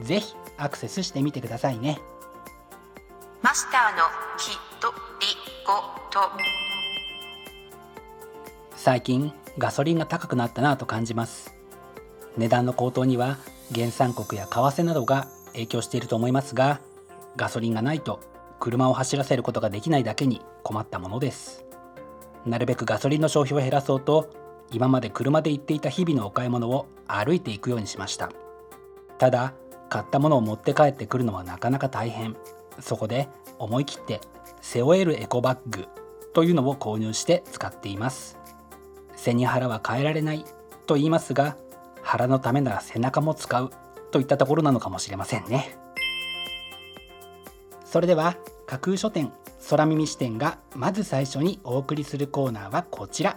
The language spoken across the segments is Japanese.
ぜひアクセスしてみてくださいね。マスターのひとりごと。最近ガソリンが高くなったなと感じます。値段の高騰には原産国や為替などが影響していると思いますがガソリンがないと車を走らせることができないだけに困ったものです。なるべくガソリンの消費を減らそうと今まで車で行っていた日々のお買い物を歩いていくようにしました。ただ買ったものを持って帰ってくるのはなかなか大変。そこで思い切って背負えるエコバッグというのを購入して使っています。背に腹は変えられないと言いますが腹のためなら背中も使うといったところなのかもしれませんね。それでは架空書店空耳視点がまず最初にお送りするコーナーはこちら。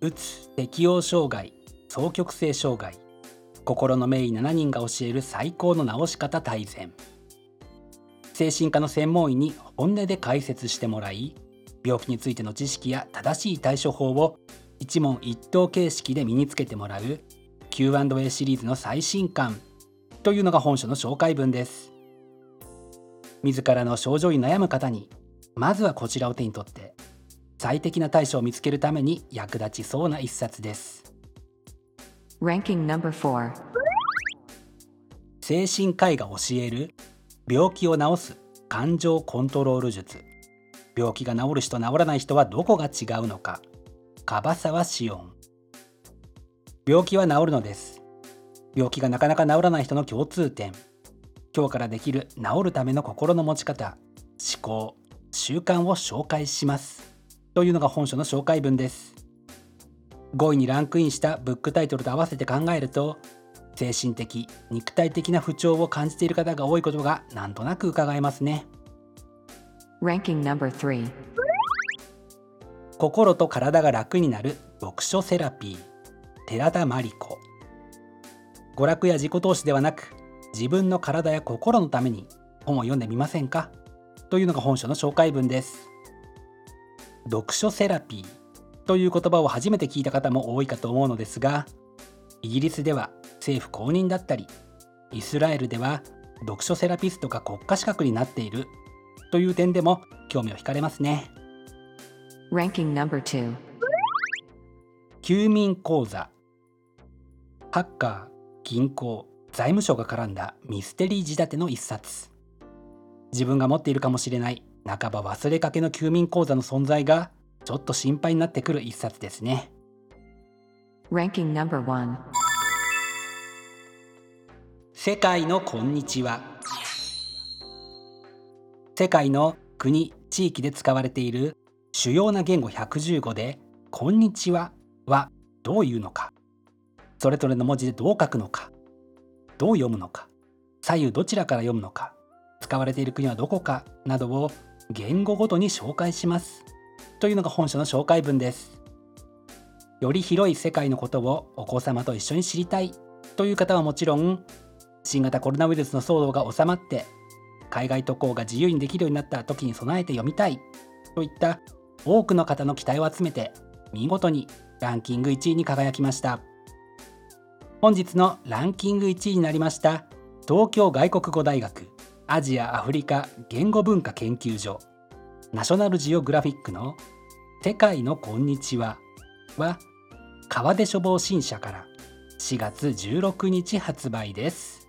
うつ適応障害双極性障害。心の名医7人が教える最高の治し方大全。精神科の専門医に本音で解説してもらい病気についての知識や正しい対処法を一問一答形式で身につけてもらう Q&A シリーズの最新刊というのが本書の紹介文です。自らの症状に悩む方にまずはこちらを手に取って最適な対処を見つけるために役立ちそうな一冊です。Ranking number 4精神科医が教える病気を治す感情コントロール術。病気が治る人治らない人はどこが違うのか。樺沢紫音。病気は治るのです。病気がなかなか治らない人の共通点。今日からできる治るための心の持ち方思考習慣を紹介しますというのが本書の紹介文です。5位にランクインしたブックタイトルと合わせて考えると精神的肉体的な不調を感じている方が多いことがなんとなく伺えますね。Ranking number 3心と体が楽になる読書セラピー寺田真理子。娯楽や自己投資ではなく自分の体や心のために本を読んでみませんか？というのが本書の紹介文です読書セラピーという言葉を初めて聞いた方も多いかと思うのですがイギリスでは政府公認だったりイスラエルでは読書セラピストが国家資格になっているという点でも興味を惹かれますね。Ranking number 2休眠口座。ハッカー銀行財務省が絡んだミステリー仕立ての一冊。自分が持っているかもしれない半ば忘れかけの休眠口座の存在がちょっと心配になってくる一冊ですね。Ranking number 1世界のこんにちは。世界の国地域で使われている主要な言語115で「こんにちは」はどういうのか。それぞれの文字でどう書くのか。どう読むのか。左右どちらから読むのか。使われている国はどこかなどを言語ごとに紹介します。というのが本書の紹介文です。より広い世界のことをお子様と一緒に知りたい。という方はもちろん新型コロナウイルスの騒動が収まって海外渡航が自由にできるようになった時に備えて読みたい。といった多くの方の期待を集めて見事にランキング1位に輝きました。本日のランキング1位になりました東京外国語大学。アジア・アフリカ言語文化研究所。ナショナルジオグラフィックの「世界のこんにちは」は川出処方新社から4月16日発売です。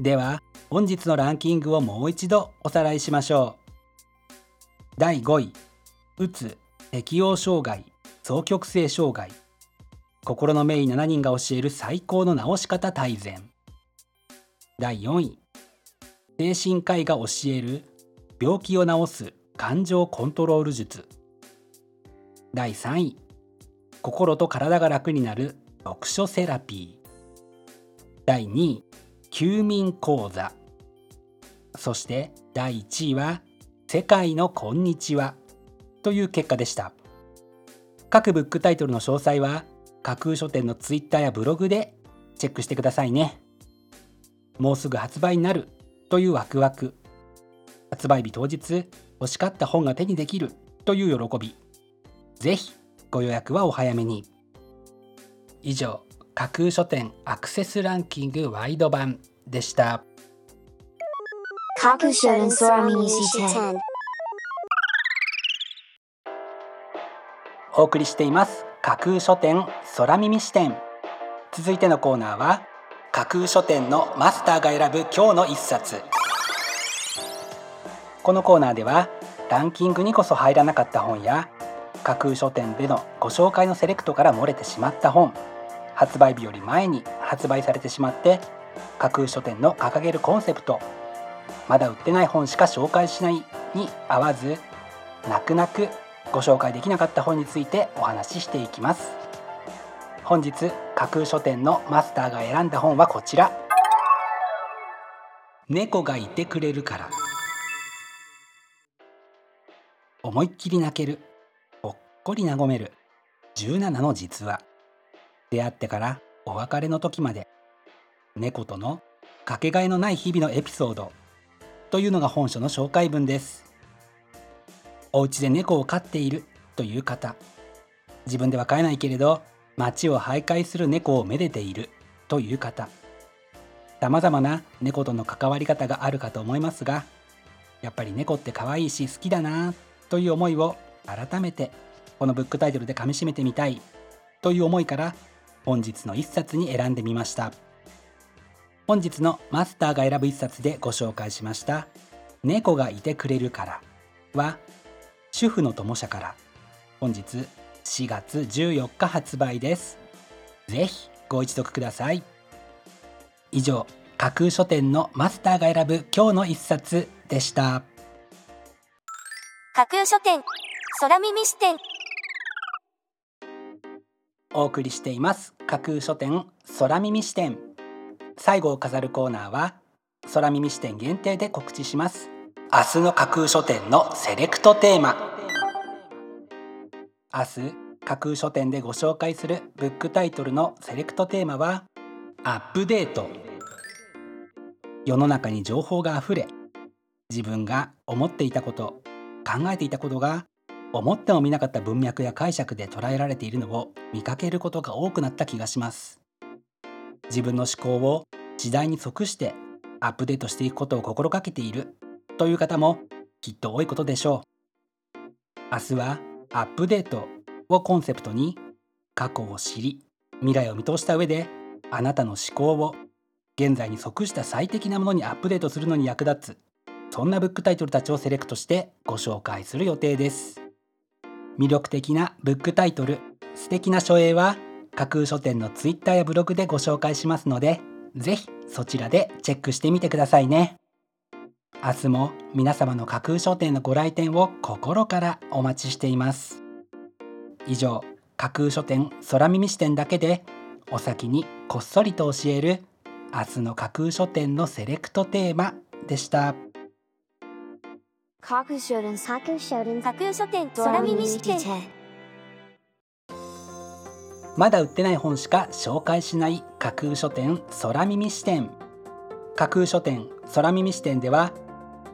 では本日のランキングをもう一度おさらいしましょう。第5位うつ適応障害双極性障害。心の名医7人が教える最高の治し方大全。第4位精神科医が教える病気を治す感情コントロール術。第3位。心と体が楽になる読書セラピー。第2位。休眠講座。そして第1位は世界のこんにちは。という結果でした。各ブックタイトルの詳細は架空書店のツイッターやブログでチェックしてくださいね。もうすぐ発売になる。というワクワク。発売日当日欲しかった本が手にできるという喜び。ぜひご予約はお早めに。以上架空書店アクセスランキングワイド版でした。架空書店空耳視点お送りしています。架空書店空耳視点続いてのコーナーは架空書店のマスターが選ぶ今日の一冊。このコーナーではランキングにこそ入らなかった本や架空書店でのご紹介のセレクトから漏れてしまった本発売日より前に発売されてしまって架空書店の掲げるコンセプトまだ売ってない本しか紹介しないに合わず泣く泣くご紹介できなかった本についてお話ししていきます。本日架空書店のマスターが選んだ本はこちら。猫がいてくれるから。思いっきり泣ける。ほっこり和める。17の実話。出会ってからお別れの時まで。猫とのかけがえのない日々のエピソード。というのが本書の紹介文です。お家で猫を飼っているという方。自分では飼えないけれど街を徘徊する猫をめでているという方。さまざまな猫との関わり方があるかと思いますがやっぱり猫って可愛いし好きだなという思いを改めてこのブックタイトルでかみしめてみたいという思いから本日の一冊に選んでみました。本日のマスターが選ぶ一冊でご紹介しました「猫がいてくれるから」は主婦の友社から。本日4月14日発売です。ぜひご一読ください。以上架空書店のマスターが選ぶ今日の一冊でした。架空書店空耳視点。お送りしています。架空書店空耳視点。最後を飾るコーナーは空耳視点限定で告知します。明日の架空書店のセレクトテーマ明日架空書店でご紹介するブックタイトルのセレクトテーマはアップデート。世の中に情報があふれ自分が思っていたこと考えていたことが思ってもみなかった文脈や解釈で捉えられているのを見かけることが多くなった気がします。自分の思考を時代に即してアップデートしていくことを心がけているという方もきっと多いことでしょう。明日はアップデートをコンセプトに過去を知り未来を見通した上であなたの思考を現在に即した最適なものにアップデートするのに役立つそんなブックタイトルたちをセレクトしてご紹介する予定です。魅力的なブックタイトル素敵な書影は架空書店のツイッターやブログでご紹介しますのでぜひそちらでチェックしてみてくださいね。明日も皆様の架空書店のご来店を心からお待ちしています。以上架空書店空耳視点だけでお先にこっそりと教える明日の架空書店のセレクトテーマでした。架空書店架空書店架空書店空耳視点。まだ売ってない本しか紹介しない架空書店空耳視点。架空書店空耳視点では